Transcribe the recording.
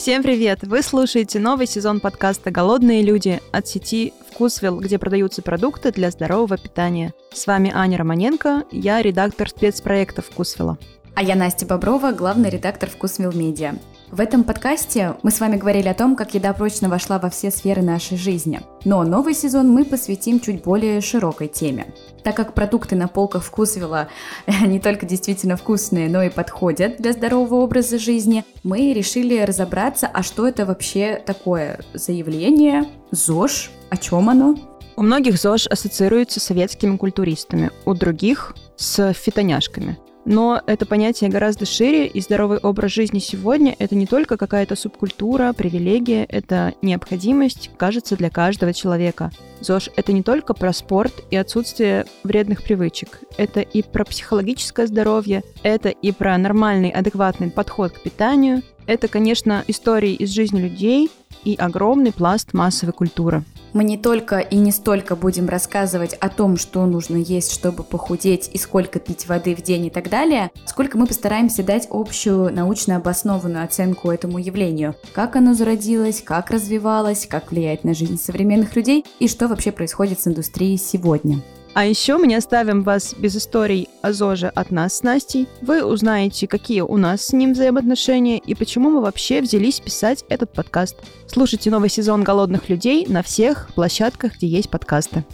Всем привет! Вы слушаете новый сезон подкаста «Голодные люди» от сети «Вкусвилл», где продаются продукты для здорового питания. С вами Аня Романенко, я редактор спецпроекта «Вкусвилла». А я Настя Боброва, главный редактор «Вкусвилл Медиа». В этом подкасте мы с вами говорили о том, как еда прочно вошла во все сферы нашей жизни. Но новый сезон мы посвятим чуть более широкой теме. Так как продукты на полках вкусвилла не только действительно вкусные, но и подходят для здорового образа жизни, мы решили разобраться, а что это вообще такое заявление, ЗОЖ, о чем оно, у многих ЗОЖ ассоциируется с советскими культуристами, у других – с фитоняшками. Но это понятие гораздо шире, и здоровый образ жизни сегодня — это не только какая-то субкультура, привилегия, это необходимость, кажется, для каждого человека. ЗОЖ — это не только про спорт и отсутствие вредных привычек. Это и про психологическое здоровье, это и про нормальный, адекватный подход к питанию. Это, конечно, истории из жизни людей и огромный пласт массовой культуры. Мы не только и не столько будем рассказывать о том, что нужно есть, чтобы похудеть, и сколько пить воды в день и так далее, сколько мы постараемся дать общую научно обоснованную оценку этому явлению. Как оно зародилось, как развивалось, как влияет на жизнь современных людей и что вообще происходит с индустрией сегодня. А еще мы не оставим вас без историй о ЗОЖе от нас с Настей. Вы узнаете, какие у нас с ним взаимоотношения и почему мы вообще взялись писать этот подкаст. Слушайте новый сезон «Голодных людей» на всех площадках, где есть подкасты.